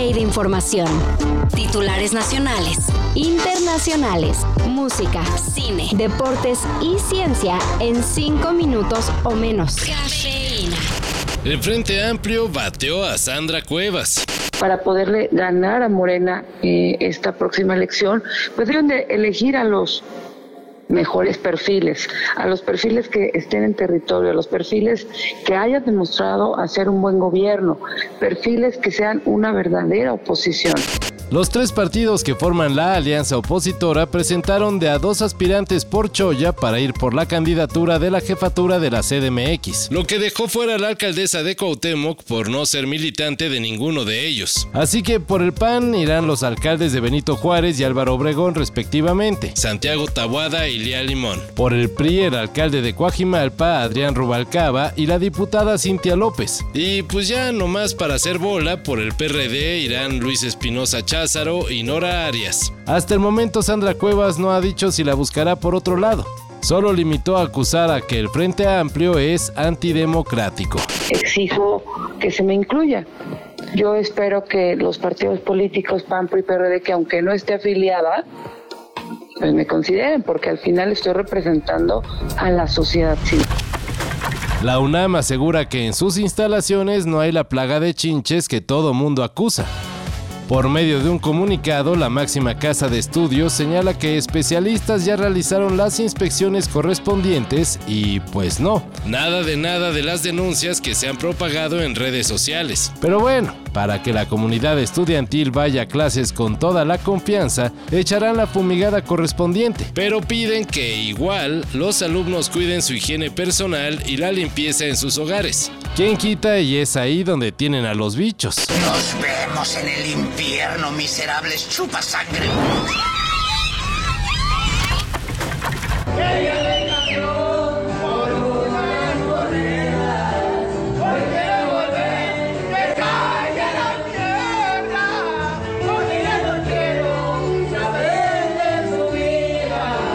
de información. Titulares nacionales, internacionales, música, cine, deportes y ciencia en 5 minutos o menos. Cafeína. El Frente Amplio bateó a Sandra Cuevas para poderle ganar a Morena eh, esta próxima elección, pues deben de elegir a los mejores perfiles, a los perfiles que estén en territorio, a los perfiles que hayan demostrado hacer un buen gobierno, perfiles que sean una verdadera oposición. Los tres partidos que forman la alianza opositora presentaron de a dos aspirantes por Choya para ir por la candidatura de la jefatura de la CDMX, lo que dejó fuera a la alcaldesa de Cuauhtémoc por no ser militante de ninguno de ellos. Así que por el PAN irán los alcaldes de Benito Juárez y Álvaro Obregón respectivamente, Santiago Tabuada y Lía Limón. Por el PRI el alcalde de Coajimalpa, Adrián Rubalcaba y la diputada Cintia López. Y pues ya nomás para hacer bola, por el PRD irán Luis Espinosa Chávez y Nora Arias. Hasta el momento Sandra Cuevas no ha dicho si la buscará por otro lado. Solo limitó a acusar a que el Frente Amplio es antidemocrático. Exijo que se me incluya. Yo espero que los partidos políticos PAN, y PRD, que aunque no esté afiliada, pues me consideren, porque al final estoy representando a la sociedad civil. La UNAM asegura que en sus instalaciones no hay la plaga de chinches que todo mundo acusa. Por medio de un comunicado, la máxima casa de estudios señala que especialistas ya realizaron las inspecciones correspondientes y pues no, nada de nada de las denuncias que se han propagado en redes sociales. Pero bueno, para que la comunidad estudiantil vaya a clases con toda la confianza, echarán la fumigada correspondiente, pero piden que igual los alumnos cuiden su higiene personal y la limpieza en sus hogares. ¿Quién quita y es ahí donde tienen a los bichos? Nos vemos en el infierno, miserables chupa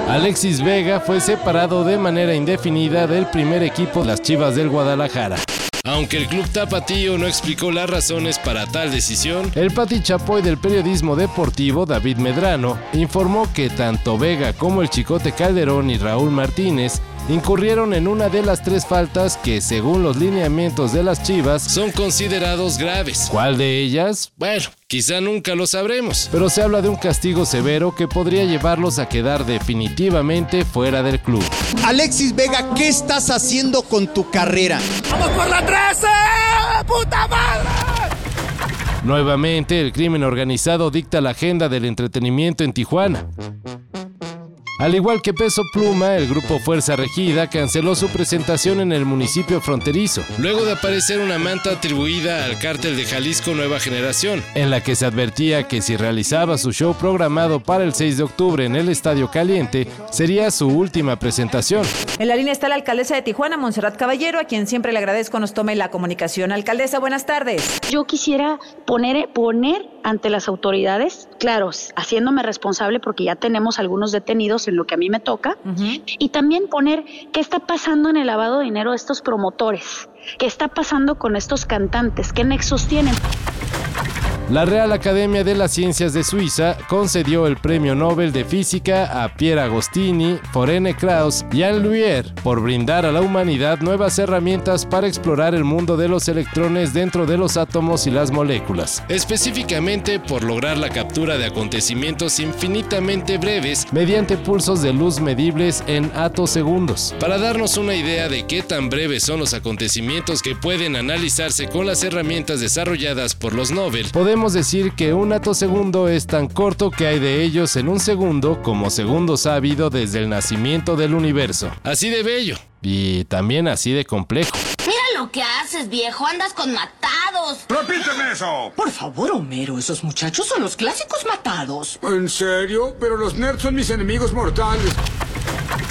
Alexis Vega fue separado de manera indefinida del primer equipo de las Chivas del Guadalajara. Aunque el club tapatío no explicó las razones para tal decisión, el pati chapoy del periodismo deportivo David Medrano informó que tanto Vega como el Chicote Calderón y Raúl Martínez incurrieron en una de las tres faltas que, según los lineamientos de las Chivas, son considerados graves. ¿Cuál de ellas? Bueno, quizá nunca lo sabremos, pero se habla de un castigo severo que podría llevarlos a quedar definitivamente fuera del club. Alexis Vega, ¿qué estás haciendo con tu carrera? ¡Vamos por la 13! ¡Puta madre! Nuevamente, el crimen organizado dicta la agenda del entretenimiento en Tijuana. Al igual que Peso Pluma, el grupo Fuerza Regida canceló su presentación en el municipio fronterizo, luego de aparecer una manta atribuida al cártel de Jalisco Nueva Generación, en la que se advertía que si realizaba su show programado para el 6 de octubre en el Estadio Caliente, sería su última presentación. En la línea está la alcaldesa de Tijuana, Montserrat Caballero, a quien siempre le agradezco nos tome la comunicación. Alcaldesa, buenas tardes. Yo quisiera poner, poner ante las autoridades, claro, haciéndome responsable porque ya tenemos algunos detenidos en lo que a mí me toca, y también poner qué está pasando en el lavado de dinero de estos promotores, qué está pasando con estos cantantes, qué nexos tienen. La Real Academia de las Ciencias de Suiza concedió el Premio Nobel de Física a Pierre Agostini, Forene Krauss y Anne Luyer por brindar a la humanidad nuevas herramientas para explorar el mundo de los electrones dentro de los átomos y las moléculas, específicamente por lograr la captura de acontecimientos infinitamente breves mediante pulsos de luz medibles en atosegundos. Para darnos una idea de qué tan breves son los acontecimientos que pueden analizarse con las herramientas desarrolladas por los Nobel, podemos podemos decir que un atosegundo es tan corto que hay de ellos en un segundo como segundos ha habido desde el nacimiento del universo. Así de bello. Y también así de complejo. Mira lo que haces, viejo. Andas con matados. ¡Repíteme eso! Por favor, Homero, esos muchachos son los clásicos matados. ¿En serio? Pero los nerds son mis enemigos mortales.